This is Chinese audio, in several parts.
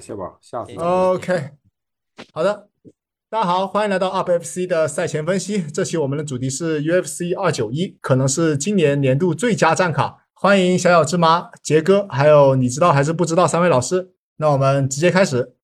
谢宝，下次 OK，好的，大家好，欢迎来到 UpFC 的赛前分析。这期我们的主题是 UFC 二九一，可能是今年年度最佳战卡。欢迎小小芝麻、杰哥，还有你知道还是不知道三位老师。那我们直接开始。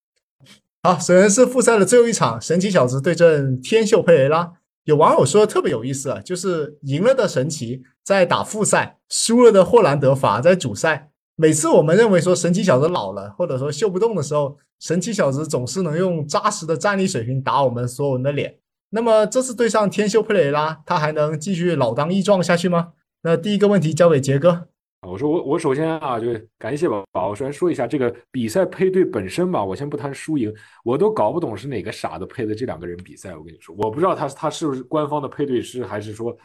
好，首先是复赛的最后一场，神奇小子对阵天秀佩雷拉。有网友说特别有意思啊，就是赢了的神奇在打复赛，输了的霍兰德反而在主赛。每次我们认为说神奇小子老了，或者说秀不动的时候，神奇小子总是能用扎实的战力水平打我们所有人的脸。那么这次对上天秀佩雷拉，他还能继续老当益壮下去吗？那第一个问题交给杰哥。我说我我首先啊，就感谢宝宝。我首先说一下这个比赛配对本身吧，我先不谈输赢，我都搞不懂是哪个傻子配的这两个人比赛。我跟你说，我不知道他他是不是官方的配对师，还是说。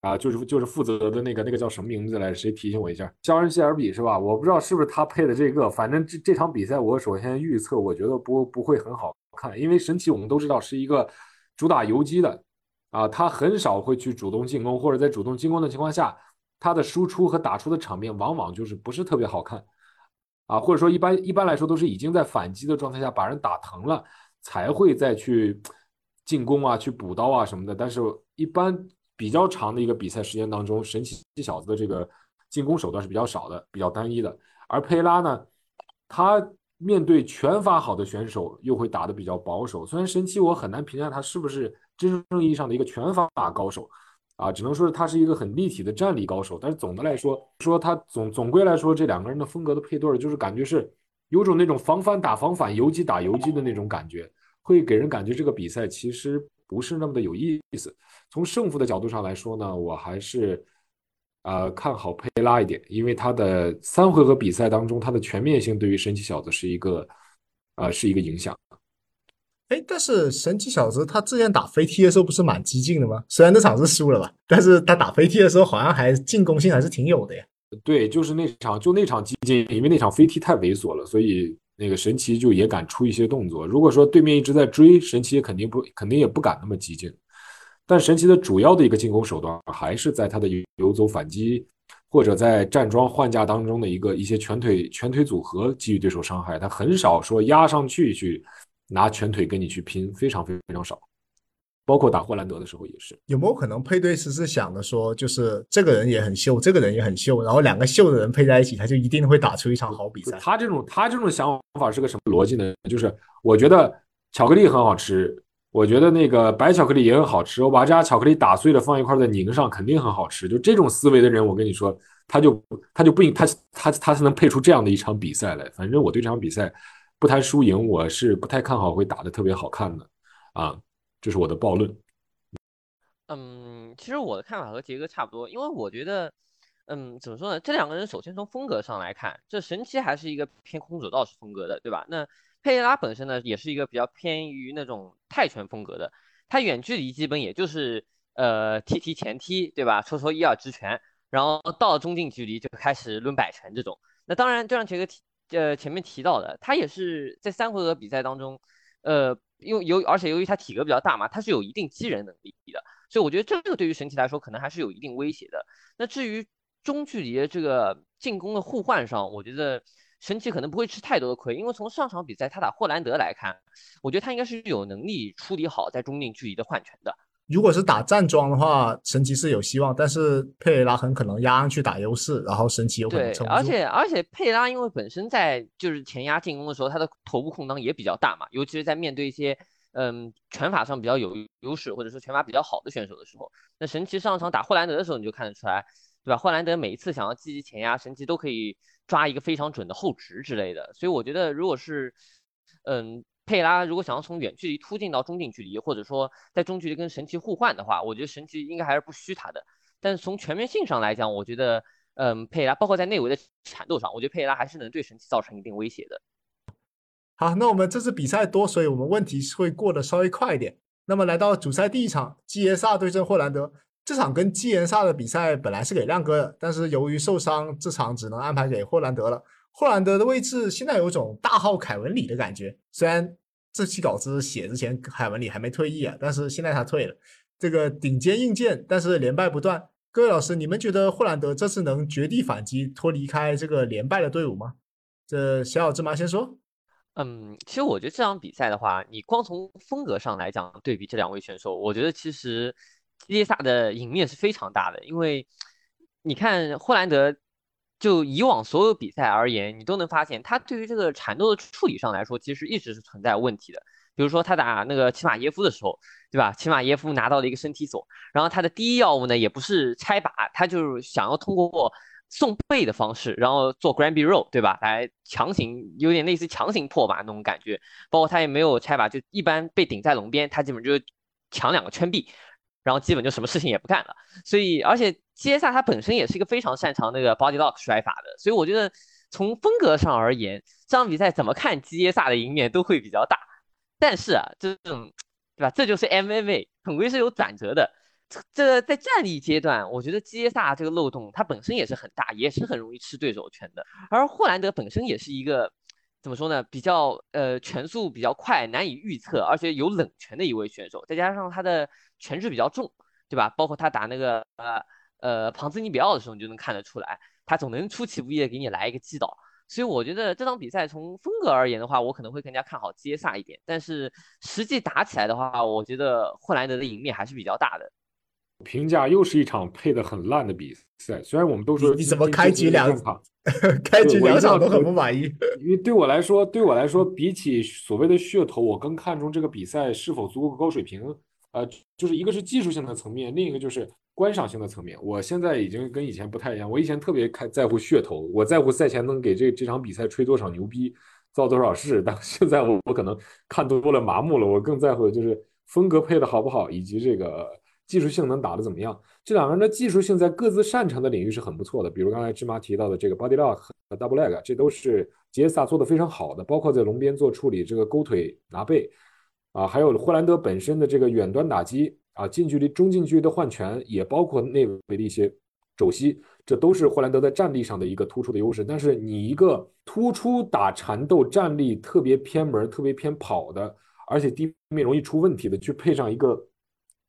啊，就是就是负责的那个那个叫什么名字来？谁提醒我一下？肖恩希尔比是吧？我不知道是不是他配的这个。反正这这场比赛，我首先预测，我觉得不不会很好看，因为神奇我们都知道是一个主打游击的，啊，他很少会去主动进攻，或者在主动进攻的情况下，他的输出和打出的场面往往就是不是特别好看，啊，或者说一般一般来说都是已经在反击的状态下把人打疼了，才会再去进攻啊，去补刀啊什么的。但是，一般。比较长的一个比赛时间当中，神奇小子的这个进攻手段是比较少的，比较单一的。而佩拉呢，他面对拳法好的选手又会打得比较保守。虽然神奇我很难评价他是不是真正意义上的一个拳法高手啊，只能说是他是一个很立体的战力高手。但是总的来说，说他总总归来说，这两个人的风格的配对，就是感觉是有种那种防反打防反、游击打游击的那种感觉，会给人感觉这个比赛其实不是那么的有意思。从胜负的角度上来说呢，我还是呃看好佩拉一点，因为他的三回合比赛当中，他的全面性对于神奇小子是一个呃是一个影响。哎，但是神奇小子他之前打飞踢的时候不是蛮激进的吗？虽然那场是输了吧，但是他打飞踢的时候好像还进攻性还是挺有的呀。对，就是那场就那场激进，因为那场飞踢太猥琐了，所以那个神奇就也敢出一些动作。如果说对面一直在追，神奇肯定不肯定也不敢那么激进。但神奇的主要的一个进攻手段还是在他的游走反击，或者在站桩换架当中的一个一些拳腿拳腿组合给予对手伤害。他很少说压上去去拿拳腿跟你去拼，非常非常少。包括打霍兰德的时候也是。有没有可能配对师是想的说，就是这个人也很秀，这个人也很秀，然后两个秀的人配在一起，他就一定会打出一场好比赛？他这种他这种想法是个什么逻辑呢？就是我觉得巧克力很好吃。我觉得那个白巧克力也很好吃，我把这家巧克力打碎了放一块再拧上，肯定很好吃。就这种思维的人，我跟你说，他就他就不应他他他才能配出这样的一场比赛来。反正我对这场比赛不谈输赢，我是不太看好会打的特别好看的啊，这是我的暴论。嗯，其实我的看法和杰哥差不多，因为我觉得，嗯，怎么说呢？这两个人首先从风格上来看，这神奇还是一个偏空手道式风格的，对吧？那。佩雷拉本身呢，也是一个比较偏于那种泰拳风格的，他远距离基本也就是呃踢踢前踢，对吧？抽抽一二直拳，然后到了中近距离就开始抡摆拳这种。那当然，就像杰哥提呃前面提到的，他也是在三回合比赛当中，呃，因为由而且由于他体格比较大嘛，他是有一定击人能力的，所以我觉得这个对于神奇来说可能还是有一定威胁的。那至于中距离的这个进攻的互换上，我觉得。神奇可能不会吃太多的亏，因为从上场比赛他打霍兰德来看，我觉得他应该是有能力处理好在中近距离的换拳的。如果是打站桩的话，神奇是有希望，但是佩雷拉很可能压上去打优势，然后神奇有可能撑而且而且佩雷拉因为本身在就是前压进攻的时候，他的头部空档也比较大嘛，尤其是在面对一些嗯拳法上比较有优势或者说拳法比较好的选手的时候，那神奇上场打霍兰德的时候，你就看得出来，对吧？霍兰德每一次想要积极前压，神奇都可以。抓一个非常准的后直之类的，所以我觉得，如果是，嗯，佩拉如果想要从远距离突进到中近距离，或者说在中距离跟神奇互换的话，我觉得神奇应该还是不虚他的。但是从全面性上来讲，我觉得，嗯，佩拉包括在内围的缠斗上，我觉得佩拉还是能对神奇造成一定威胁的。好，那我们这次比赛多，所以我们问题是会过得稍微快一点。那么来到主赛第一场，基耶萨对阵霍兰德。这场跟基岩萨的比赛本来是给亮哥的，但是由于受伤，这场只能安排给霍兰德了。霍兰德的位置现在有种大号凯文里的感觉，虽然这期稿子写之前凯文里还没退役啊，但是现在他退了。这个顶尖硬件，但是连败不断。各位老师，你们觉得霍兰德这次能绝地反击，脱离开这个连败的队伍吗？这小小芝麻先说。嗯，其实我觉得这场比赛的话，你光从风格上来讲对比这两位选手，我觉得其实基耶萨的赢面是非常大的，因为你看霍兰德，就以往所有比赛而言，你都能发现他对于这个缠斗的处理上来说，其实一直是存在问题的。比如说他打那个齐马耶夫的时候，对吧？齐马耶夫拿到了一个身体锁，然后他的第一要务呢，也不是拆把，他就是想要通过。送背的方式，然后做 Granby Roll，对吧？来强行有点类似强行破把那种感觉，包括他也没有拆把，就一般被顶在笼边，他基本就抢两个圈臂，然后基本就什么事情也不干了。所以，而且基耶萨他本身也是一个非常擅长那个 Body Lock 摔法的，所以我觉得从风格上而言，这场比赛怎么看基耶萨的赢面都会比较大。但是啊，这种对吧？这就是 MMA，总归是有转折的。这在战力阶段，我觉得基耶萨这个漏洞它本身也是很大，也是很容易吃对手拳的。而霍兰德本身也是一个怎么说呢？比较呃拳速比较快，难以预测，而且有冷拳的一位选手。再加上他的拳质比较重，对吧？包括他打那个呃呃庞兹尼比奥的时候，你就能看得出来，他总能出其不意的给你来一个击倒。所以我觉得这场比赛从风格而言的话，我可能会更加看好杰萨一点。但是实际打起来的话，我觉得霍兰德的赢面还是比较大的。评价又是一场配的很烂的比赛，虽然我们都说你怎么开局两场，开局两场都很不满意。因为对我来说，对我来说，比起所谓的噱头，我更看重这个比赛是否足够高水平。呃，就是一个是技术性的层面，另一个就是观赏性的层面。我现在已经跟以前不太一样，我以前特别看在乎噱头，我在乎赛前能给这这场比赛吹多少牛逼，造多少势。但现在我我可能看多了麻木了，我更在乎的就是风格配的好不好，以及这个。技术性能打得怎么样？这两个人的技术性在各自擅长的领域是很不错的。比如刚才芝麻提到的这个 body lock 和 double leg，这都是杰萨做的非常好的。包括在笼边做处理，这个勾腿拿背啊，还有霍兰德本身的这个远端打击啊，近距离、中近距离的换拳，也包括内围的一些肘膝，这都是霍兰德在战力上的一个突出的优势。但是你一个突出打缠斗战力特别偏门、特别偏跑的，而且地面容易出问题的，去配上一个。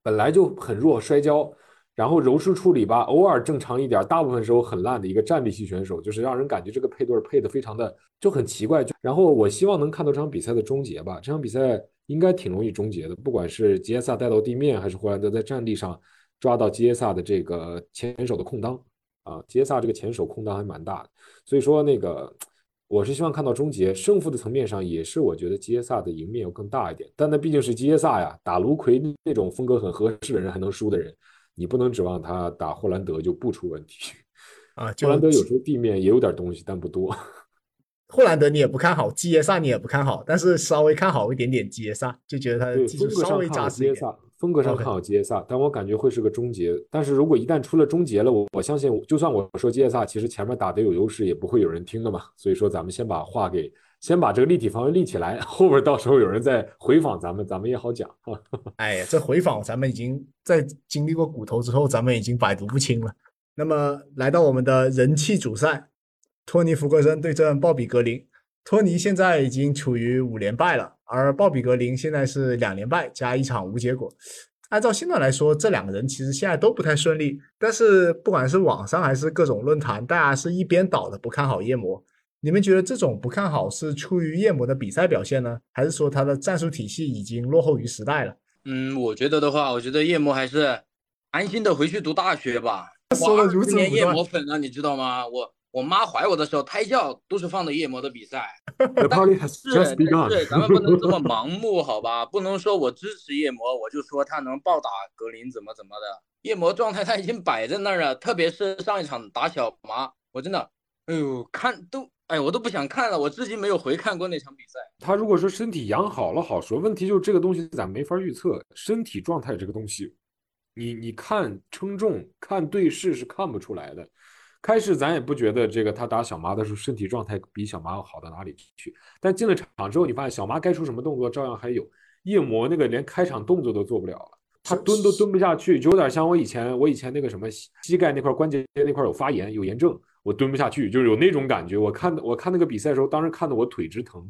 本来就很弱，摔跤，然后柔术处理吧，偶尔正常一点，大部分时候很烂的一个战力系选手，就是让人感觉这个配对配的非常的就很奇怪。然后我希望能看到这场比赛的终结吧，这场比赛应该挺容易终结的，不管是杰萨带到地面，还是霍兰德在战地上抓到杰萨的这个前手的空当啊，杰萨这个前手空当还蛮大的，所以说那个。我是希望看到终结，胜负的层面上也是我觉得基耶萨的赢面要更大一点，但那毕竟是基耶萨呀，打卢奎那种风格很合适的人还能输的人，你不能指望他打霍兰德就不出问题 啊。霍兰德有时候地面也有点东西，但不多。霍兰德你也不看好，基耶萨你也不看好，但是稍微看好一点点基耶萨，就觉得他的技术稍微扎实一点。风格上看好基耶萨，但我感觉会是个终结。但是如果一旦出了终结了，我我相信，就算我说基耶萨其实前面打得有优势，也不会有人听的嘛。所以说，咱们先把话给先把这个立体防卫立起来，后边到时候有人再回访咱们，咱们也好讲。哎呀，这回访咱们已经在经历过骨头之后，咱们已经百毒不侵了。那么来到我们的人气主赛，托尼·福格森对阵鲍比·格林。托尼现在已经处于五连败了。而鲍比格林现在是两连败加一场无结果。按照现在来说，这两个人其实现在都不太顺利。但是不管是网上还是各种论坛，大家是一边倒的不看好夜魔。你们觉得这种不看好是出于夜魔的比赛表现呢，还是说他的战术体系已经落后于时代了？嗯，我觉得的话，我觉得夜魔还是安心的回去读大学吧。说的如此年夜魔粉啊，你知道吗？我。我妈怀我的时候胎教都是放的夜魔的比赛，但是是，咱们不能这么盲目，好吧？不能说我支持夜魔，我就说他能暴打格林怎么怎么的。夜魔状态他已经摆在那儿了，特别是上一场打小麻，我真的，哎呦，看都，哎，我都不想看了，我至今没有回看过那场比赛。他如果说身体养好了好说，问题就是这个东西咱没法预测，身体状态这个东西，你你看称重看对视是看不出来的。开始咱也不觉得这个他打小麻的时候身体状态比小麻要好到哪里去，但进了场之后，你发现小麻该出什么动作照样还有。夜魔那个连开场动作都做不了了，他蹲都蹲不下去，就有点像我以前我以前那个什么膝盖那块关节那块有发炎有炎症，我蹲不下去，就是有那种感觉。我看我看那个比赛的时候，当时看的我腿直疼，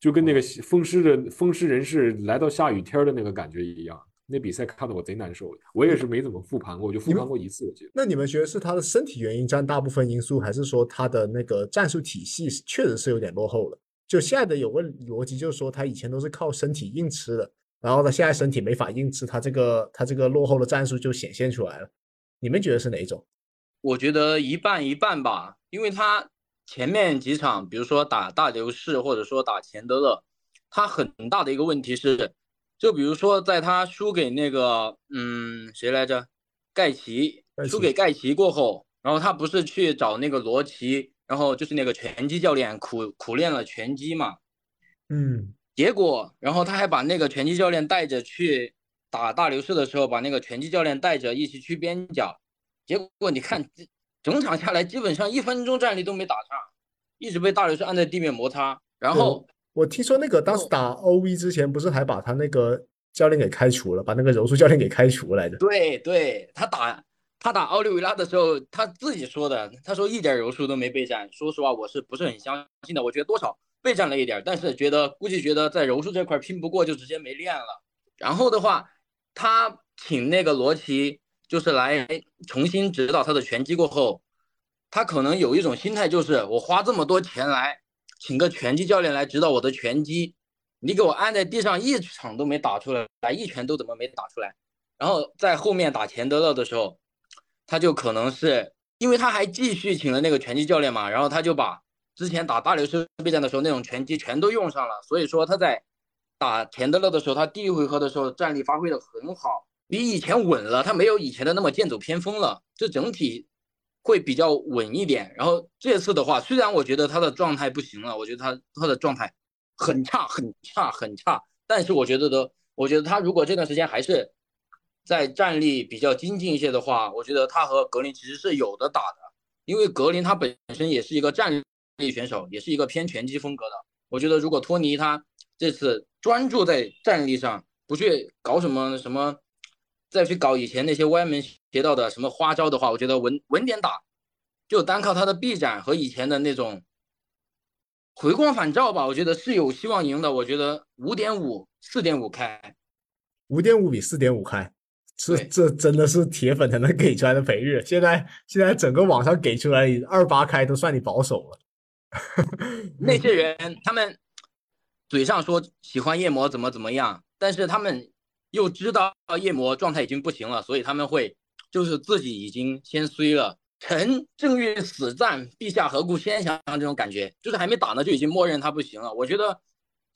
就跟那个风湿的风湿人士来到下雨天的那个感觉一样。那比赛看得我贼难受，我也是没怎么复盘过，我就复盘过一次。我记得。那你们觉得是他的身体原因占大部分因素，还是说他的那个战术体系确实是有点落后了？就现在的有个逻辑就是说，他以前都是靠身体硬吃的，然后他现在身体没法硬吃，他这个他这个落后的战术就显现出来了。你们觉得是哪一种？我觉得一半一半吧，因为他前面几场，比如说打大流士或者说打钱德勒，他很大的一个问题是，就比如说在他输给那个嗯谁来着，盖奇，输给盖奇过后，然后他不是去找那个罗奇，然后就是那个拳击教练苦苦练了拳击嘛，嗯，结果然后他还把那个拳击教练带着去打大流士的时候，把那个拳击教练带着一起去边角。结果你看，整场下来基本上一分钟战力都没打上，一直被大流士按在地面摩擦。然后我听说那个当时打 OV 之前，不是还把他那个教练给开除了，把那个柔术教练给开除来着。对对，他打他打奥利维拉的时候，他自己说的，他说一点柔术都没备战。说实话，我是不是很相信的？我觉得多少备战了一点，但是觉得估计觉得在柔术这块拼不过，就直接没练了。然后的话，他请那个罗琦。就是来重新指导他的拳击过后，他可能有一种心态，就是我花这么多钱来请个拳击教练来指导我的拳击，你给我按在地上一场都没打出来，来一拳都怎么没打出来？然后在后面打钱德勒的时候，他就可能是因为他还继续请了那个拳击教练嘛，然后他就把之前打大流士备战的时候那种拳击全都用上了，所以说他在打钱德勒的时候，他第一回合的时候战力发挥的很好。比以前稳了，他没有以前的那么剑走偏锋了，就整体会比较稳一点。然后这次的话，虽然我觉得他的状态不行了，我觉得他他的状态很差很差很差，但是我觉得的，我觉得他如果这段时间还是在战力比较精进一些的话，我觉得他和格林其实是有的打的，因为格林他本身也是一个战力选手，也是一个偏拳击风格的。我觉得如果托尼他这次专注在战力上，不去搞什么什么。再去搞以前那些歪门邪道的什么花招的话，我觉得稳稳点打，就单靠他的臂展和以前的那种回光返照吧，我觉得是有希望赢的。我觉得五点五、四点五开，五点五比四点五开，这这真的是铁粉才能给出来的赔率。现在现在整个网上给出来二八开都算你保守了。那些人他们嘴上说喜欢夜魔怎么怎么样，但是他们。又知道夜魔状态已经不行了，所以他们会就是自己已经先衰了。臣正欲死战，陛下何故先降？这种感觉就是还没打呢，就已经默认他不行了。我觉得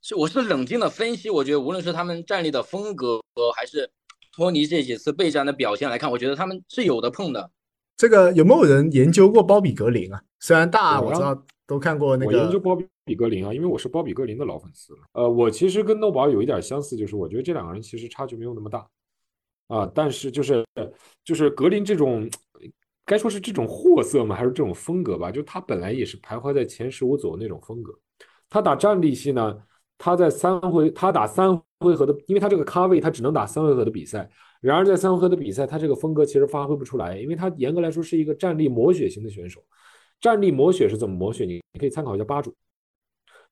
是我是冷静的分析，我觉得无论是他们战力的风格，还是托尼这几次备战的表现来看，我觉得他们是有的碰的。这个有没有人研究过包比格林啊？虽然大我知道都看过那个，我研究包比。比格林啊，因为我是包比格林的老粉丝了。呃，我其实跟诺宝有一点相似，就是我觉得这两个人其实差距没有那么大啊。但是就是就是格林这种，该说是这种货色吗？还是这种风格吧？就他本来也是徘徊在前十五左右那种风格。他打战力系呢，他在三回他打三回合的，因为他这个咖位他只能打三回合的比赛。然而在三回合的比赛，他这个风格其实发挥不出来，因为他严格来说是一个战力磨血型的选手。战力磨血是怎么磨血？你你可以参考一下八主。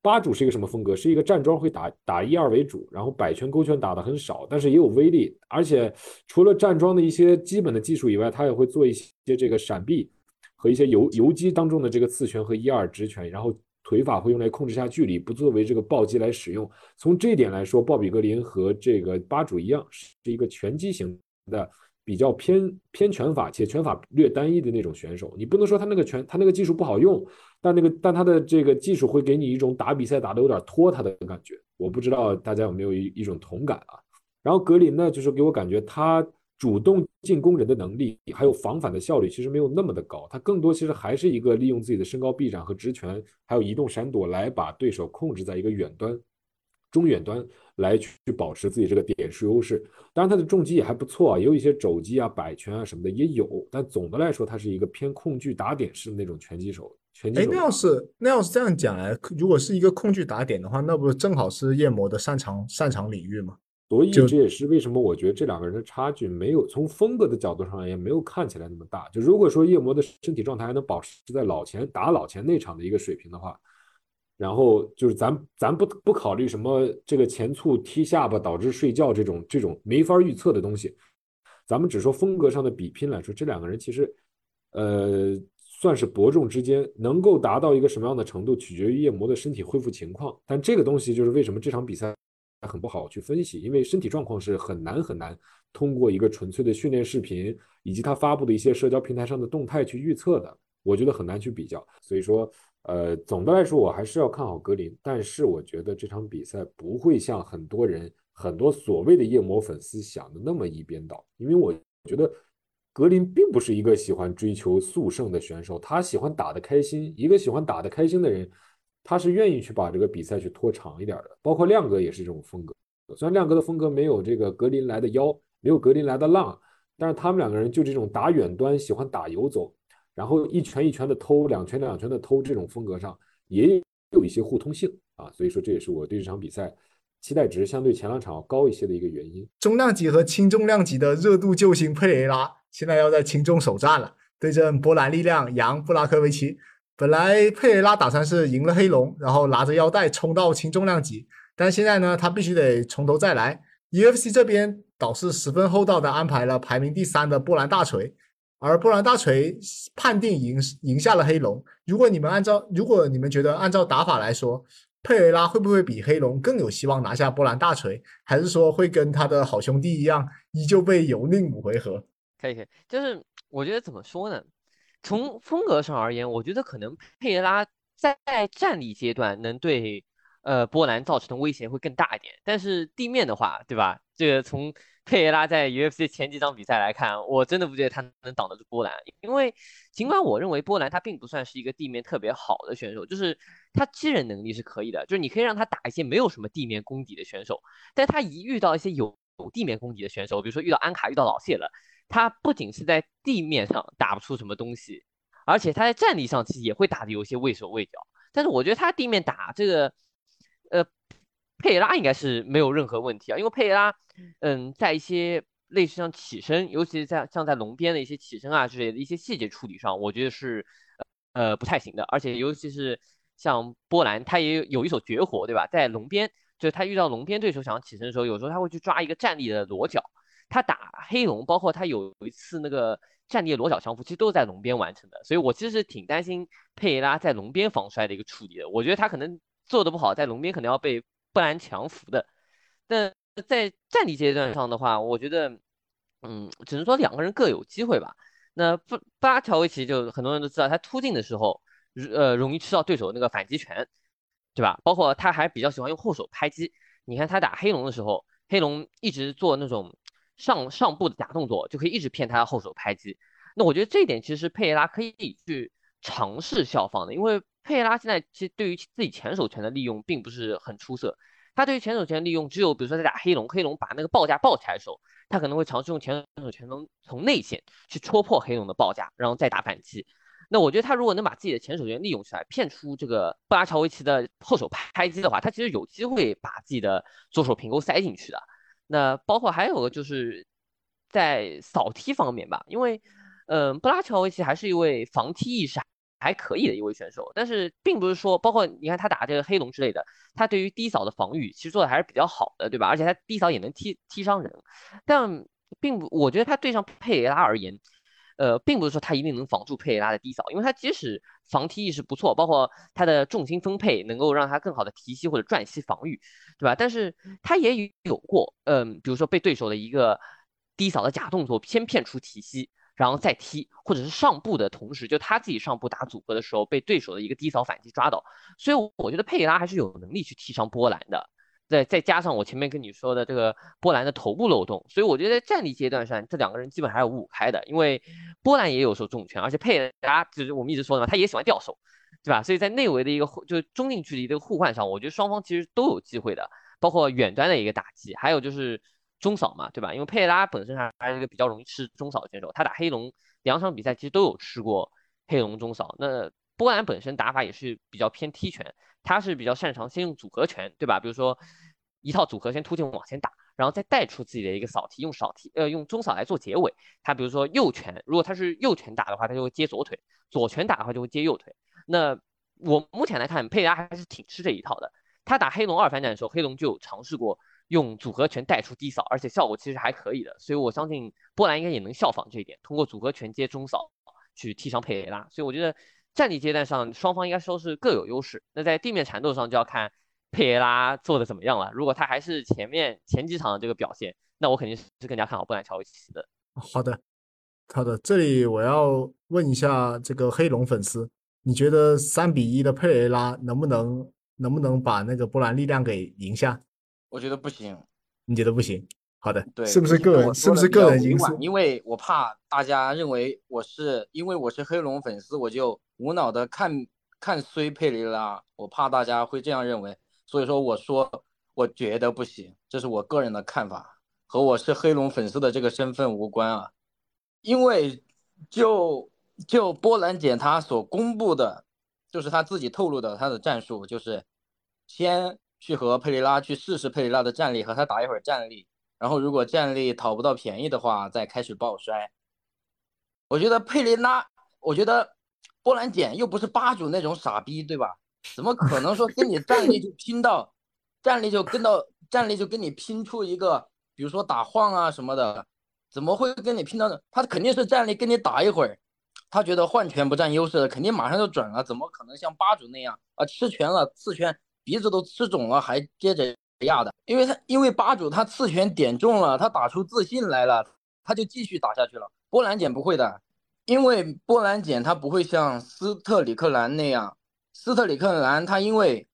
八主是一个什么风格？是一个站桩会打打一二为主，然后摆拳勾拳打的很少，但是也有威力。而且除了站桩的一些基本的技术以外，他也会做一些这个闪避和一些游游击当中的这个刺拳和一二直拳，然后腿法会用来控制下距离，不作为这个暴击来使用。从这一点来说，鲍比格林和这个八主一样，是一个拳击型的。比较偏偏拳法且拳法略单一的那种选手，你不能说他那个拳他那个技术不好用，但那个但他的这个技术会给你一种打比赛打的有点拖沓的感觉。我不知道大家有没有一一种同感啊？然后格林呢，就是给我感觉他主动进攻人的能力还有防反的效率其实没有那么的高，他更多其实还是一个利用自己的身高臂展和直拳还有移动闪躲来把对手控制在一个远端。中远端来去保持自己这个点数优势，当然他的重击也还不错啊，也有一些肘击啊、摆拳啊什么的也有，但总的来说，他是一个偏控距打点式的那种拳击手。拳击。哎，那要是那要是这样讲来，如果是一个控距打点的话，那不正好是夜魔的擅长擅长领域吗？所以这也是为什么我觉得这两个人的差距没有从风格的角度上也没有看起来那么大。就如果说夜魔的身体状态还能保持在老前打老前那场的一个水平的话。然后就是咱咱不不考虑什么这个前促踢下巴导致睡觉这种这种没法预测的东西，咱们只说风格上的比拼来说，这两个人其实，呃，算是伯仲之间，能够达到一个什么样的程度，取决于夜魔的身体恢复情况。但这个东西就是为什么这场比赛很不好去分析，因为身体状况是很难很难通过一个纯粹的训练视频以及他发布的一些社交平台上的动态去预测的，我觉得很难去比较。所以说，呃，总的来说我还是要看好格林，但是我觉得这场比赛不会像很多人、很多所谓的夜魔粉丝想的那么一边倒，因为我觉得。格林并不是一个喜欢追求速胜的选手，他喜欢打得开心。一个喜欢打得开心的人，他是愿意去把这个比赛去拖长一点的。包括亮哥也是这种风格，虽然亮哥的风格没有这个格林来的妖，没有格林来的浪，但是他们两个人就这种打远端喜欢打游走，然后一拳一拳的偷，两拳两拳的偷这种风格上也有一些互通性啊。所以说这也是我对这场比赛期待值相对前两场要高一些的一个原因。重量级和轻重量级的热度救星佩雷拉。现在要在轻中首战了，对阵波兰力量杨布拉科维奇。本来佩雷拉打算是赢了黑龙，然后拿着腰带冲到轻重量级，但现在呢，他必须得从头再来。UFC 这边倒是十分厚道的安排了排名第三的波兰大锤，而波兰大锤判定赢赢下了黑龙。如果你们按照，如果你们觉得按照打法来说，佩雷拉会不会比黑龙更有希望拿下波兰大锤，还是说会跟他的好兄弟一样，依旧被蹂躏五回合？可以可以，就是我觉得怎么说呢？从风格上而言，我觉得可能佩雷拉在站立阶段能对呃波兰造成的威胁会更大一点。但是地面的话，对吧？这个从佩雷拉在 UFC 前几场比赛来看，我真的不觉得他能挡得住波兰。因为尽管我认为波兰他并不算是一个地面特别好的选手，就是他击人能力是可以的，就是你可以让他打一些没有什么地面功底的选手，但他一遇到一些有有地面功底的选手，比如说遇到安卡、遇到老谢了。他不仅是在地面上打不出什么东西，而且他在站立上其实也会打的有些畏手畏脚。但是我觉得他地面打这个，呃，佩拉应该是没有任何问题啊，因为佩拉，嗯，在一些类似像起身，尤其是在像在龙边的一些起身啊之类的一些细节处理上，我觉得是呃不太行的。而且尤其是像波兰，他也有一手绝活，对吧？在龙边，就是他遇到龙边对手想要起身的时候，有时候他会去抓一个站立的裸脚。他打黑龙，包括他有一次那个战地裸脚降服，其实都是在龙边完成的。所以我其实挺担心佩雷拉在龙边防摔的一个处理的。我觉得他可能做的不好，在龙边可能要被布兰强服的。但在战地阶段上的话，我觉得，嗯，只能说两个人各有机会吧。那布布拉乔维奇就很多人都知道，他突进的时候，呃，容易吃到对手那个反击拳，对吧？包括他还比较喜欢用后手拍击。你看他打黑龙的时候，黑龙一直做那种。上上步的假动作就可以一直骗他的后手拍击，那我觉得这一点其实佩雷拉可以去尝试效仿的，因为佩雷拉现在其实对于自己前手拳的利用并不是很出色，他对于前手拳利用只有比如说在打黑龙，黑龙把那个报价抱起来的时候，他可能会尝试用前手拳从从内线去戳破黑龙的报价，然后再打反击。那我觉得他如果能把自己的前手拳利用起来，骗出这个布拉乔维奇的后手拍击的话，他其实有机会把自己的左手平勾塞进去的。那包括还有个就是在扫踢方面吧，因为，嗯，布拉乔维奇还是一位防踢意识还可以的一位选手，但是并不是说，包括你看他打这个黑龙之类的，他对于低扫的防御其实做的还是比较好的，对吧？而且他低扫也能踢踢伤人，但并不，我觉得他对上佩雷拉而言。呃，并不是说他一定能防住佩雷拉的低扫，因为他即使防踢意识不错，包括他的重心分配能够让他更好的提膝或者转膝防御，对吧？但是他也有过，嗯，比如说被对手的一个低扫的假动作偏骗出提膝，然后再踢，或者是上步的同时，就他自己上步打组合的时候被对手的一个低扫反击抓到，所以我觉得佩雷拉还是有能力去踢伤波兰的。再再加上我前面跟你说的这个波兰的头部漏洞，所以我觉得在战力阶段上，这两个人基本还是五五开的。因为波兰也有手重拳，而且佩雷拉就是我们一直说的嘛，他也喜欢吊手，对吧？所以在内围的一个就是中近距离的互换上，我觉得双方其实都有机会的。包括远端的一个打击，还有就是中扫嘛，对吧？因为佩雷拉本身还还是一个比较容易吃中扫的选手，他打黑龙两场比赛其实都有吃过黑龙中扫。那波兰本身打法也是比较偏踢拳。他是比较擅长先用组合拳，对吧？比如说一套组合先突进往前打，然后再带出自己的一个扫踢，用扫踢呃用中扫来做结尾。他比如说右拳，如果他是右拳打的话，他就会接左腿；左拳打的话就会接右腿。那我目前来看，佩雷拉还是挺吃这一套的。他打黑龙二反斩的时候，黑龙就有尝试过用组合拳带出低扫，而且效果其实还可以的。所以我相信波兰应该也能效仿这一点，通过组合拳接中扫去踢伤佩雷拉，所以我觉得战力阶段上双方应该说是各有优势。那在地面缠斗上就要看佩雷拉做的怎么样了。如果他还是前面前几场的这个表现，那我肯定是更加看好波兰乔维奇的。好的，好的，这里我要问一下这个黑龙粉丝，你觉得三比一的佩雷拉能不能能不能把那个波兰力量给赢下？我觉得不行。你觉得不行？好的，对，是不是个人？是不是个人因素？因为我怕大家认为我是因为我是黑龙粉丝，我就无脑的看看衰佩雷拉，我怕大家会这样认为，所以说我说我觉得不行，这是我个人的看法，和我是黑龙粉丝的这个身份无关啊。因为就就波兰姐她所公布的，就是她自己透露的她的战术，就是先去和佩雷拉去试试佩雷拉的战力，和他打一会儿战力。然后，如果战力讨不到便宜的话，再开始爆摔。我觉得佩雷拉，我觉得波兰简又不是八主那种傻逼，对吧？怎么可能说跟你战力就拼到，战力就跟到战力就跟你拼出一个，比如说打晃啊什么的，怎么会跟你拼到？他肯定是战力跟你打一会儿，他觉得换拳不占优势，肯定马上就准了。怎么可能像八主那样啊？吃拳了，刺拳鼻子都吃肿了，还接着。压的，因为他因为八主他刺拳点中了，他打出自信来了，他就继续打下去了。波兰简不会的，因为波兰简他不会像斯特里克兰那样，斯特里克兰他因为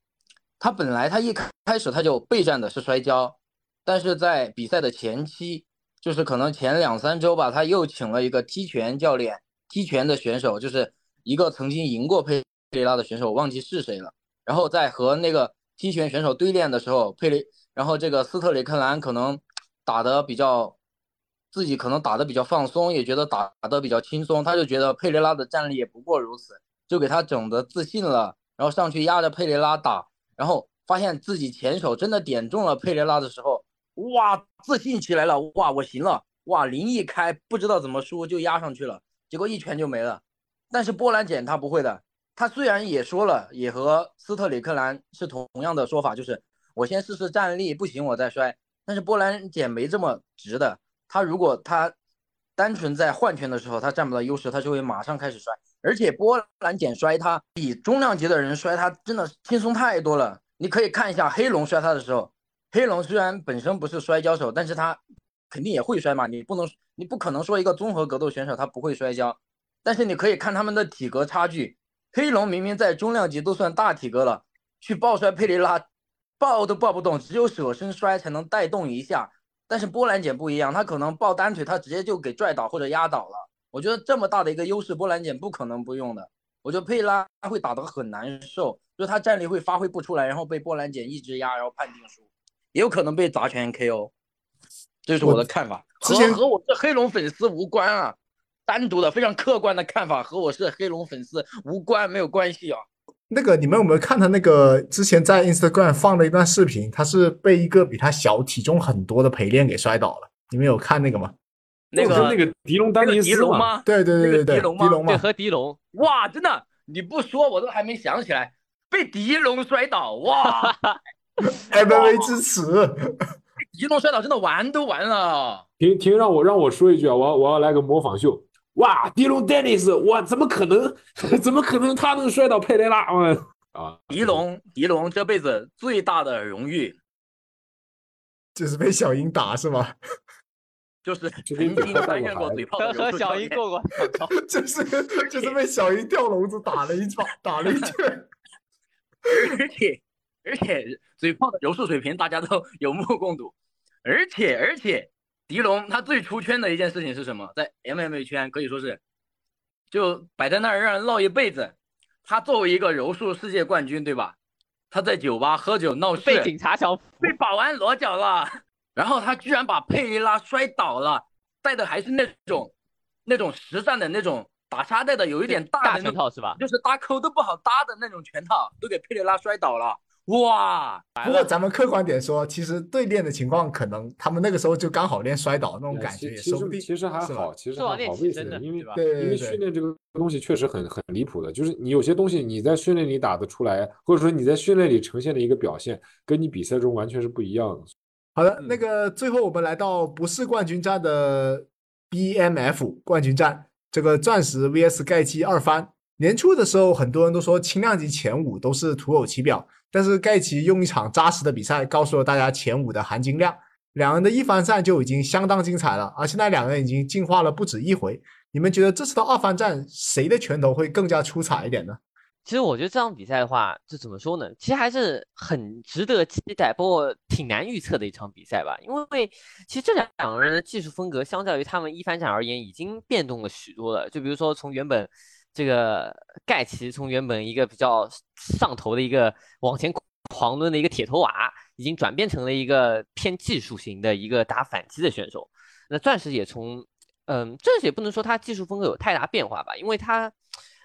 他本来他一开始他就备战的是摔跤，但是在比赛的前期，就是可能前两三周吧，他又请了一个踢拳教练，踢拳的选手就是一个曾经赢过佩雷拉的选手，忘记是谁了，然后再和那个。踢拳选手对练的时候，佩雷，然后这个斯特里克兰可能打的比较，自己可能打的比较放松，也觉得打的比较轻松，他就觉得佩雷拉的战力也不过如此，就给他整的自信了，然后上去压着佩雷拉打，然后发现自己前手真的点中了佩雷拉的时候，哇，自信起来了，哇，我行了，哇，零一开，不知道怎么输就压上去了，结果一拳就没了。但是波兰简他不会的。他虽然也说了，也和斯特里克兰是同样的说法，就是我先试试站立，不行我再摔。但是波兰简没这么直的，他如果他单纯在换拳的时候他占不到优势，他就会马上开始摔。而且波兰简摔他比中量级的人摔他真的轻松太多了。你可以看一下黑龙摔他的时候，黑龙虽然本身不是摔跤手，但是他肯定也会摔嘛。你不能，你不可能说一个综合格斗选手他不会摔跤，但是你可以看他们的体格差距。黑龙明明在中量级都算大体格了，去抱摔佩雷拉，抱都抱不动，只有舍身摔才能带动一下。但是波兰姐不一样，她可能抱单腿，她直接就给拽倒或者压倒了。我觉得这么大的一个优势，波兰姐不可能不用的。我觉得佩拉会打得很难受，就她战力会发挥不出来，然后被波兰姐一直压，然后判定输，也有可能被砸拳 KO。这是我的看法，和和我这黑龙粉丝无关啊。单独的非常客观的看法和我是黑龙粉丝无关，没有关系啊。那个你们有没有看他那个之前在 Instagram 放了一段视频？他是被一个比他小、体重很多的陪练给摔倒了。你们有看那个吗？那个那个迪龙丹尼斯吗？对对对对对，迪龙吗？对，和迪龙。哇，真的，你不说我都还没想起来，被迪龙摔倒哇！MMA 支持，迪 龙摔倒真的玩都完了。停停，让我让我说一句啊，我要我要来个模仿秀。哇，迪龙·丹尼斯，哇，怎么可能？怎么可能他能摔倒佩雷拉？啊，迪龙，迪龙这辈子最大的荣誉就是被小英打，是吗？就是曾经担任过嘴炮的 和小英过过，就是就是被小英吊笼子打了一场，打了一拳。而且而且嘴炮的柔术水平大家都有目共睹，而且而且。狄龙他最出圈的一件事情是什么？在 MMA 圈可以说是，就摆在那儿让人闹一辈子。他作为一个柔术世界冠军，对吧？他在酒吧喝酒闹事，被警察小被保安裸脚了，然后他居然把佩雷拉摔倒了，带的还是那种那种实战的那种打沙袋的，有一点大的拳套是吧？就是搭扣都不好搭的那种拳套，都给佩雷拉摔倒了。哇！不过咱们客观点说，其实对练的情况，可能他们那个时候就刚好练摔倒那种感觉，说不定其实还好，其实还好，为什么？因为对因为训练这个东西确实很很离谱的，就是你有些东西你在训练里打得出来，或者说你在训练里呈现的一个表现，跟你比赛中完全是不一样的。好的，那个最后我们来到不是冠军战的 BMF 冠军战。这个钻石 VS 盖基二番。年初的时候，很多人都说轻量级前五都是徒有其表，但是盖奇用一场扎实的比赛告诉了大家前五的含金量。两人的一番战就已经相当精彩了，而现在两人已经进化了不止一回。你们觉得这次的二番战谁的拳头会更加出彩一点呢？其实我觉得这场比赛的话，这怎么说呢？其实还是很值得期待，不过挺难预测的一场比赛吧。因为其实这两两个人的技术风格，相较于他们一番战而言，已经变动了许多了。就比如说从原本这个盖奇，从原本一个比较上头的一个往前狂抡的一个铁头娃，已经转变成了一个偏技术型的一个打反击的选手。那钻石也从，嗯，钻石也不能说他技术风格有太大变化吧，因为他。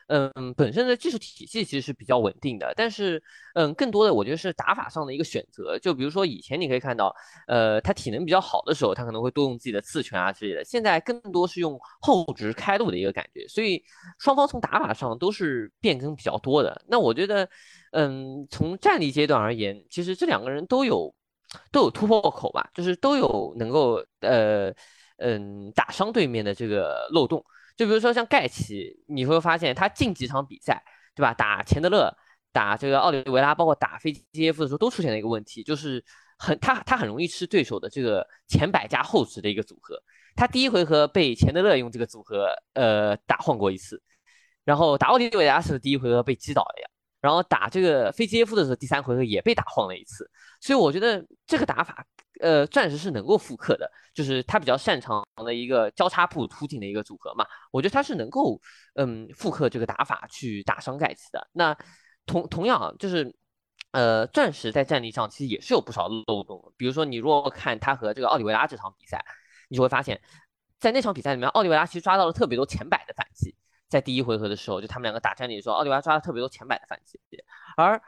嗯，本身的技术体系其实是比较稳定的，但是，嗯，更多的我觉得是打法上的一个选择。就比如说以前你可以看到，呃，他体能比较好的时候，他可能会多用自己的刺拳啊之类的。现在更多是用后直开路的一个感觉，所以双方从打法上都是变更比较多的。那我觉得，嗯，从战力阶段而言，其实这两个人都有都有突破口吧，就是都有能够呃嗯打伤对面的这个漏洞。就比如说像盖奇，你会发现他近几场比赛，对吧？打钱德勒、打这个奥利维拉，包括打飞机 F 的时候，都出现了一个问题，就是很他他很容易吃对手的这个前摆加后直的一个组合。他第一回合被钱德勒用这个组合呃打晃过一次，然后打奥利维拉时第一回合被击倒了呀，然后打这个飞机 F 的时候第三回合也被打晃了一次。所以我觉得这个打法。呃，钻石是能够复刻的，就是他比较擅长的一个交叉步突进的一个组合嘛。我觉得他是能够，嗯，复刻这个打法去打伤盖奇的。那同同样啊，就是，呃，钻石在战力上其实也是有不少漏洞。比如说，你如果看他和这个奥利维拉这场比赛，你就会发现，在那场比赛里面，奥利维拉其实抓到了特别多前摆的反击。在第一回合的时候，就他们两个打战力的时候，奥利维拉抓了特别多前摆的反击，而。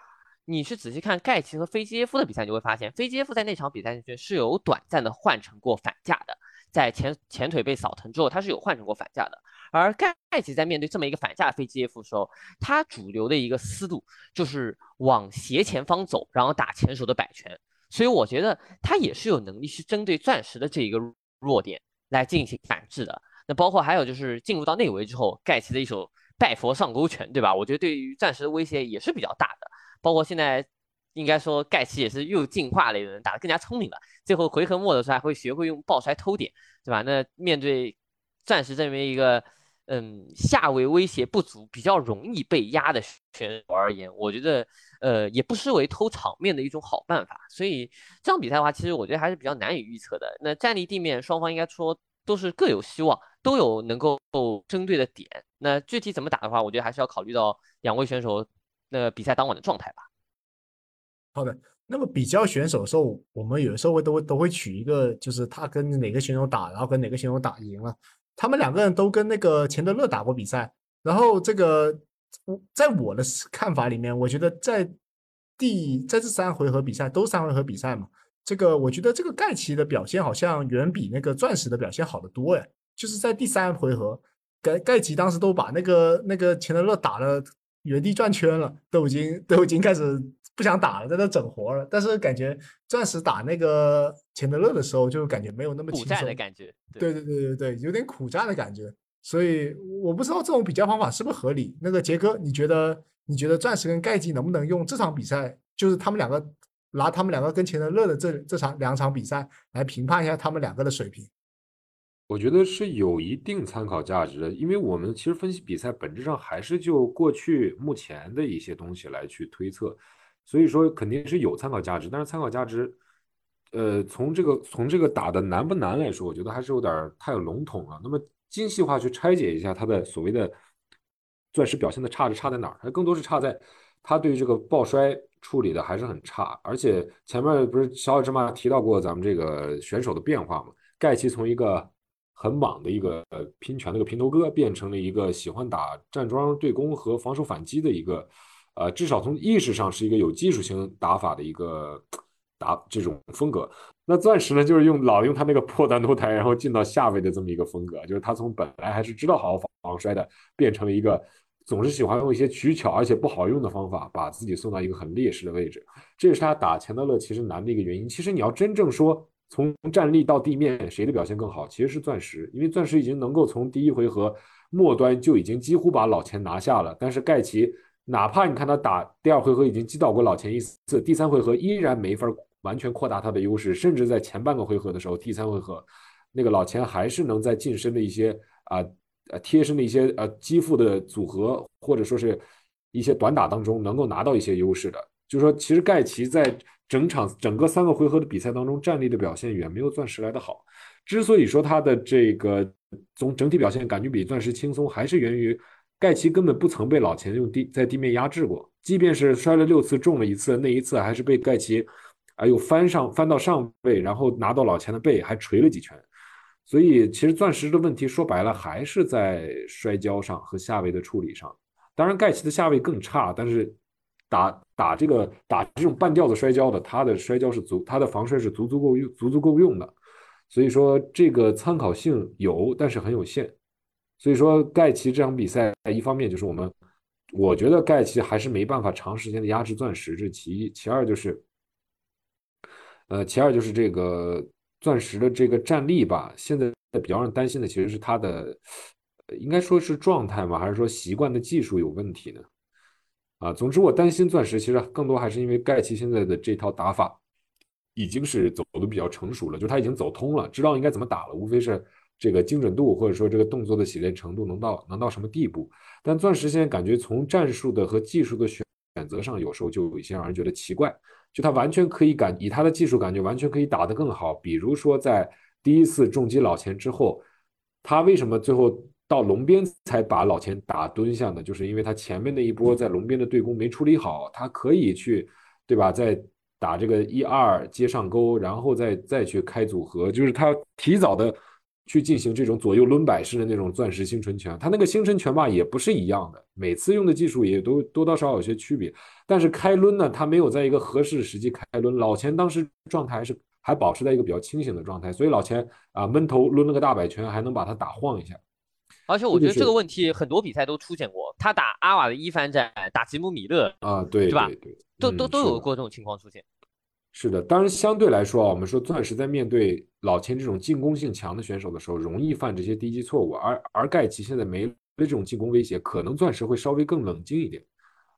你去仔细看盖奇和菲基耶夫的比赛，你就会发现菲基耶夫在那场比赛中是有短暂的换成过反架的，在前前腿被扫疼之后，他是有换成过反架的。而盖奇在面对这么一个反架飞机耶夫的时候，他主流的一个思路就是往斜前方走，然后打前手的摆拳。所以我觉得他也是有能力去针对钻石的这一个弱点来进行反制的。那包括还有就是进入到内围之后，盖奇的一手拜佛上勾拳，对吧？我觉得对于钻石的威胁也是比较大的。包括现在，应该说盖奇也是又进化了一轮，打得更加聪明了。最后回合末的时候还会学会用爆摔偷点，对吧？那面对钻石这么一个嗯下位威胁不足、比较容易被压的选手而言，我觉得呃也不失为偷场面的一种好办法。所以这场比赛的话，其实我觉得还是比较难以预测的。那站立地面双方应该说都是各有希望，都有能够针对的点。那具体怎么打的话，我觉得还是要考虑到两位选手。那比赛当晚的状态吧。好的，那么比较选手的时候，我们有的时候会都会都会取一个，就是他跟哪个选手打，然后跟哪个选手打赢了。他们两个人都跟那个钱德勒打过比赛，然后这个我在我的看法里面，我觉得在第在这三回合比赛都三回合比赛嘛，这个我觉得这个盖奇的表现好像远比那个钻石的表现好得多呀。就是在第三回合，盖盖奇当时都把那个那个钱德勒打了。原地转圈了，都已经都已经开始不想打了，在那整活了。但是感觉钻石打那个钱德勒的时候，就感觉没有那么轻松的感觉。对对对对对，有点苦战的感觉。所以我不知道这种比较方法是不是合理。那个杰哥，你觉得你觉得钻石跟盖基能不能用这场比赛，就是他们两个拿他们两个跟钱德勒的这这场两场比赛来评判一下他们两个的水平？我觉得是有一定参考价值的，因为我们其实分析比赛本质上还是就过去、目前的一些东西来去推测，所以说肯定是有参考价值。但是参考价值，呃，从这个从这个打的难不难来说，我觉得还是有点太笼统了。那么精细化去拆解一下他的所谓的钻石表现的差是差在哪儿？它更多是差在他对这个抱摔处理的还是很差。而且前面不是小小芝麻提到过咱们这个选手的变化嘛？盖奇从一个很莽的一个呃拼拳的个平头哥，变成了一个喜欢打站桩对攻和防守反击的一个，呃，至少从意识上是一个有技术型打法的一个打这种风格。那钻石呢，就是用老用他那个破断头台，然后进到下位的这么一个风格，就是他从本来还是知道好好防防摔的，变成了一个总是喜欢用一些取巧而且不好用的方法，把自己送到一个很劣势的位置。这也是他打钱德勒其实难的一个原因。其实你要真正说。从站立到地面谁的表现更好？其实是钻石，因为钻石已经能够从第一回合末端就已经几乎把老钱拿下了。但是盖奇哪怕你看他打第二回合已经击倒过老钱一次，第三回合依然没法完全扩大他的优势，甚至在前半个回合的时候，第三回合那个老钱还是能在近身的一些啊呃贴身的一些呃肌腹的组合，或者说是一些短打当中能够拿到一些优势的。就是说，其实盖奇在整场整个三个回合的比赛当中，战力的表现远没有钻石来的好。之所以说他的这个从整体表现感觉比钻石轻松，还是源于盖奇根本不曾被老钱用地在地面压制过。即便是摔了六次中了一次，那一次还是被盖奇啊又翻上翻到上背，然后拿到老钱的背还捶了几拳。所以其实钻石的问题说白了还是在摔跤上和下位的处理上。当然盖奇的下位更差，但是。打打这个打这种半吊子摔跤的，他的摔跤是足，他的防摔是足足够用，足足够用的。所以说这个参考性有，但是很有限。所以说盖奇这场比赛，一方面就是我们，我觉得盖奇还是没办法长时间的压制钻石，这其一。其二就是，呃，其二就是这个钻石的这个战力吧，现在比较让人担心的其实是他的，应该说是状态吗？还是说习惯的技术有问题呢？啊，总之我担心钻石，其实更多还是因为盖奇现在的这套打法已经是走的比较成熟了，就他已经走通了，知道应该怎么打了，无非是这个精准度或者说这个动作的洗练程度能到能到什么地步。但钻石现在感觉从战术的和技术的选选择上，有时候就有一些让人觉得奇怪，就他完全可以感以他的技术感觉完全可以打得更好，比如说在第一次重击老钱之后，他为什么最后？到龙边才把老钱打蹲下的，就是因为他前面那一波在龙边的对攻没处理好，他可以去，对吧？再打这个一二接上钩，然后再再去开组合，就是他提早的去进行这种左右抡摆式的那种钻石星辰拳。他那个星辰拳吧也不是一样的，每次用的技术也都多多少少有些区别。但是开抡呢，他没有在一个合适时机开抡。老钱当时状态是还保持在一个比较清醒的状态，所以老钱啊闷头抡了个大摆拳，还能把他打晃一下。而且我觉得这个问题很多比赛都出现过，他打阿瓦的一番战，打吉姆米勒啊，对对吧？对，都都都有过这种情况出现。是的，当然相对来说啊，我们说钻石在面对老千这种进攻性强的选手的时候，容易犯这些低级错误，而而盖奇现在没了这种进攻威胁，可能钻石会稍微更冷静一点。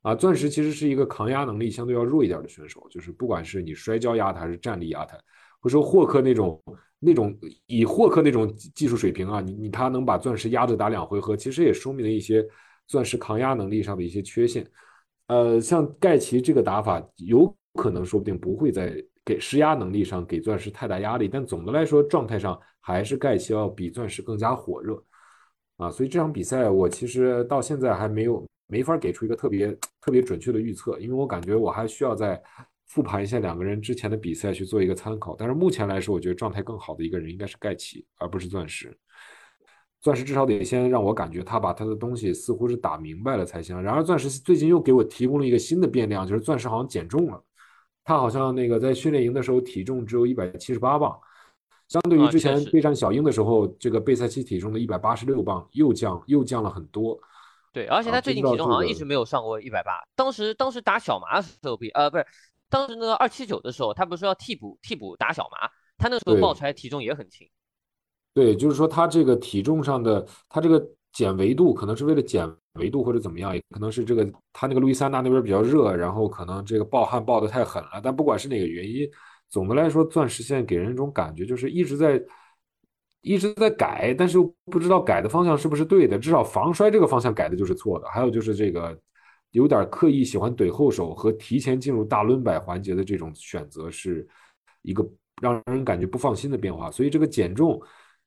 啊，钻石其实是一个抗压能力相对要弱一点的选手，就是不管是你摔跤压他还是站立压他，或者说霍克那种。那种以霍克那种技术水平啊，你你他能把钻石压着打两回合，其实也说明了一些钻石抗压能力上的一些缺陷。呃，像盖奇这个打法，有可能说不定不会在给施压能力上给钻石太大压力，但总的来说状态上还是盖奇要比钻石更加火热啊。所以这场比赛我其实到现在还没有没法给出一个特别特别准确的预测，因为我感觉我还需要在。复盘一下两个人之前的比赛去做一个参考，但是目前来说，我觉得状态更好的一个人应该是盖奇，而不是钻石。钻石至少得先让我感觉他把他的东西似乎是打明白了才行。然而钻石最近又给我提供了一个新的变量，就是钻石好像减重了。他好像那个在训练营的时候体重只有一百七十八磅，相对于之前备战小鹰的时候，这个备赛期体重的一百八十六磅又降又降了很多。对，而且他最近体重好像一直没有上过一百八。当时当时打小麻的时候比呃不是。当时那个二七九的时候，他不是要替补替补打小麻，他那时候爆出来体重也很轻。对，就是说他这个体重上的，他这个减维度可能是为了减维度或者怎么样，也可能是这个他那个路易斯安那那边比较热，然后可能这个暴汗暴的太狠了。但不管是哪个原因，总的来说，钻石现在给人一种感觉就是一直在一直在改，但是不知道改的方向是不是对的。至少防摔这个方向改的就是错的，还有就是这个。有点刻意喜欢怼后手和提前进入大抡摆环节的这种选择，是一个让人感觉不放心的变化。所以这个减重，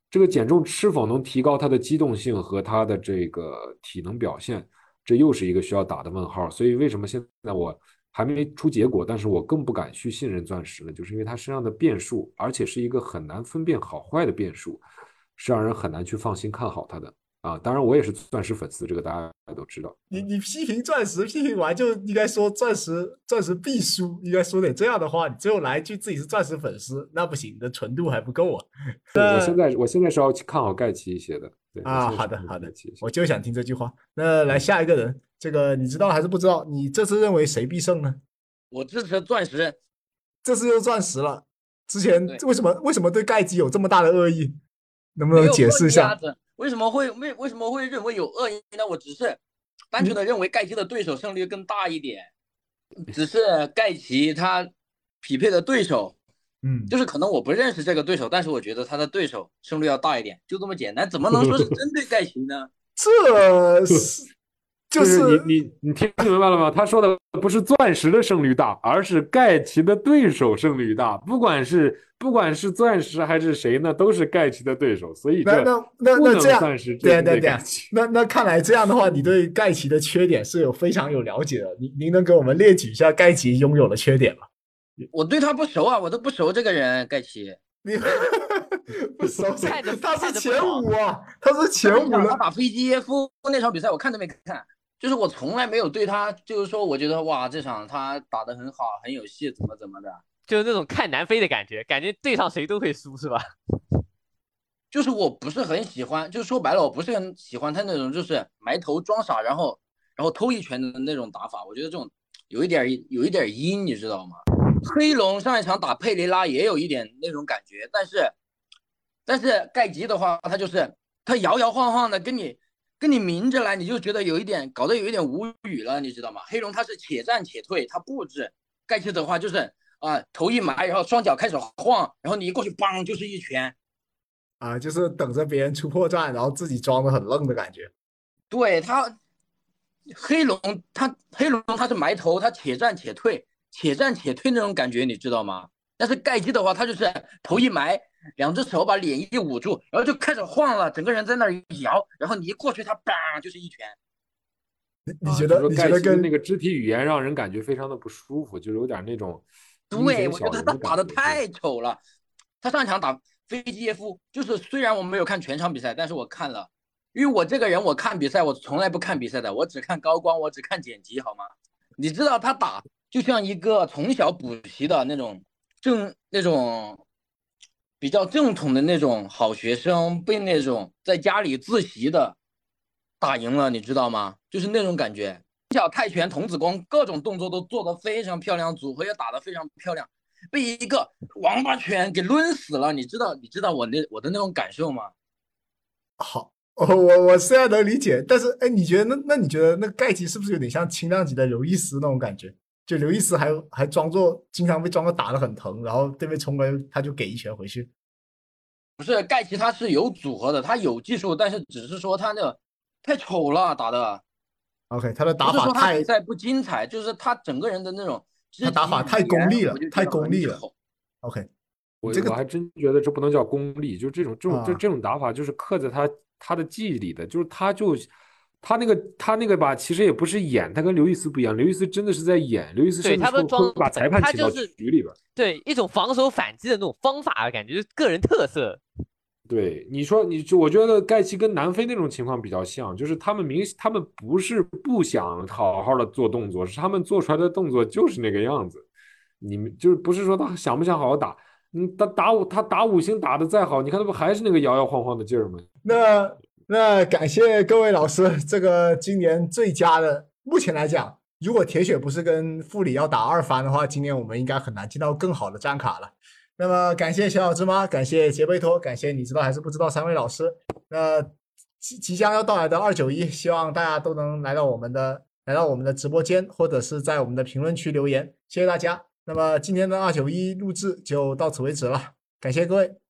这个减重是否能提高他的机动性和他的这个体能表现，这又是一个需要打的问号。所以为什么现在我还没出结果，但是我更不敢去信任钻石呢？就是因为他身上的变数，而且是一个很难分辨好坏的变数，是让人很难去放心看好他的。啊，当然我也是钻石粉丝，这个大家都知道。你你批评钻石，批评完就应该说钻石钻石必输，应该说点这样的话。你最后来一句自己是钻石粉丝，那不行，你的纯度还不够啊。我现在我现在是要看好盖奇一些的。啊，好的好的，我就想听这句话。那来下一个人，这个你知道还是不知道？你这次认为谁必胜呢？我支持钻石，这次又钻石了。之前为什么为什么对盖奇有这么大的恶意？能不能解释一下？为什么会为为什么会认为有恶意呢？我只是单纯的认为盖奇的对手胜率更大一点，只是盖奇他匹配的对手，嗯，就是可能我不认识这个对手，但是我觉得他的对手胜率要大一点，就这么简单，怎么能说是 针对盖奇呢？这是 就就是是你你你听明白了吗？他说的不是钻石的胜率大，而是盖奇的对手胜率大。不管是不管是钻石还是谁呢，都是盖奇的对手，所以这那那那那这样对对对。那那看来这样的话，你对盖奇的缺点是有非常有了解的。您您能给我们列举一下盖奇拥有的缺点吗？我对他不熟啊，我都不熟这个人盖奇。你 不熟悉看着他是前五啊，他是前五他了。打飞机耶夫那场比赛我看都没看，就是我从来没有对他，就是说我觉得哇这场他打得很好，很有戏，怎么怎么的。就是那种看南非的感觉，感觉对上谁都会输，是吧？就是我不是很喜欢，就是说白了，我不是很喜欢他那种就是埋头装傻，然后然后偷一拳的那种打法。我觉得这种有一点儿有一点儿阴，你知道吗？黑龙上一场打佩雷拉也有一点那种感觉，但是但是盖吉的话，他就是他摇摇晃晃的跟你跟你明着来，你就觉得有一点搞得有一点无语了，你知道吗？黑龙他是且战且退，他布置；盖奇的话就是啊、头一埋，然后双脚开始晃，然后你一过去，梆就是一拳。啊，就是等着别人出破绽，然后自己装的很愣的感觉。对他，黑龙他黑龙他是埋头，他且战且退，且战且退那种感觉，你知道吗？但是盖基的话，他就是头一埋，两只手把脸一捂住，然后就开始晃了，整个人在那儿摇，然后你一过去，他梆就是一拳。你觉得你觉得跟那个肢体语言让人感觉非常的不舒服，就是有点那种对，我觉得他打的太丑了。他上一场打飞机耶夫，就是虽然我没有看全场比赛，但是我看了，因为我这个人我看比赛我从来不看比赛的，我只看高光，我只看剪辑，好吗？你知道他打就像一个从小补习的那种正那种比较正统的那种好学生，被那种在家里自习的打赢了，你知道吗？就是那种感觉。小泰拳、童子功各种动作都做得非常漂亮，组合也打得非常漂亮，被一个王八拳给抡死了。你知道你知道我那我的那种感受吗？好，我我我虽然能理解，但是哎，你觉得那那你觉得那个盖奇是不是有点像轻量级的刘易斯那种感觉？就刘易斯还还装作经常被装作打得很疼，然后对面冲过来他就给一拳回去。不是盖奇他是有组合的，他有技术，但是只是说他那个太丑了打的，OK，他的打法太比赛不精彩，就是他整个人的那种肢他打法太功利了太功利了。OK，我这个我还真觉得这不能叫功利，就这种这种这啊。这种打法就是刻在他他的记忆里的，就是他就他那个他那个吧，其实也不是演，他跟刘易斯不一样，刘易斯真的是在演，刘易斯对甚至会他们装把裁判请到他就是局里边儿。对，一种防守反击的那种方法，感觉就是个人特色。对，你说你就我觉得盖奇跟南非那种情况比较像，就是他们明他们不是不想好好的做动作，是他们做出来的动作就是那个样子。你们就是不是说他想不想好好打，嗯，他打五他打五星打的再好，你看他不还是那个摇摇晃晃的劲儿吗？那那感谢各位老师，这个今年最佳的，目前来讲，如果铁血不是跟富里要打二番的话，今年我们应该很难见到更好的战卡了。那么感谢小小芝麻，感谢杰贝托，感谢你知道还是不知道三位老师。那即即将要到来的二九一，希望大家都能来到我们的来到我们的直播间，或者是在我们的评论区留言，谢谢大家。那么今天的二九一录制就到此为止了，感谢各位。